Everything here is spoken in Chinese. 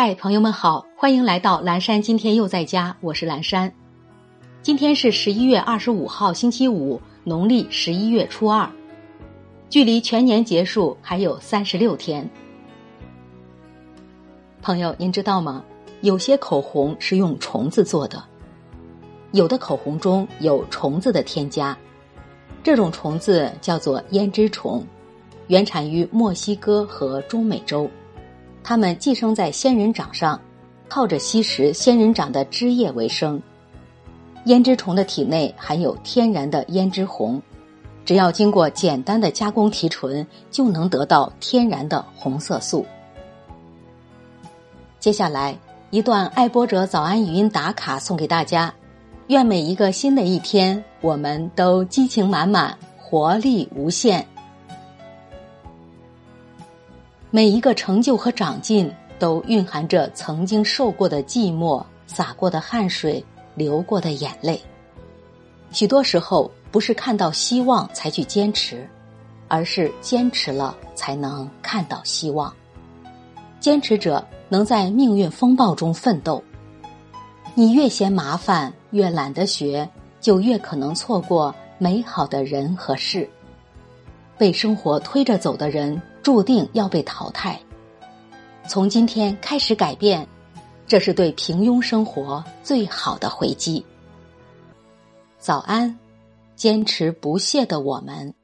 嗨，朋友们好，欢迎来到蓝山。今天又在家，我是蓝山。今天是十一月二十五号，星期五，农历十一月初二，距离全年结束还有三十六天。朋友，您知道吗？有些口红是用虫子做的，有的口红中有虫子的添加，这种虫子叫做胭脂虫，原产于墨西哥和中美洲。它们寄生在仙人掌上，靠着吸食仙人掌的汁液为生。胭脂虫的体内含有天然的胭脂红，只要经过简单的加工提纯，就能得到天然的红色素。接下来一段爱播者早安语音打卡送给大家，愿每一个新的一天，我们都激情满满，活力无限。每一个成就和长进，都蕴含着曾经受过的寂寞、洒过的汗水、流过的眼泪。许多时候，不是看到希望才去坚持，而是坚持了才能看到希望。坚持者能在命运风暴中奋斗。你越嫌麻烦，越懒得学，就越可能错过美好的人和事。被生活推着走的人。注定要被淘汰。从今天开始改变，这是对平庸生活最好的回击。早安，坚持不懈的我们。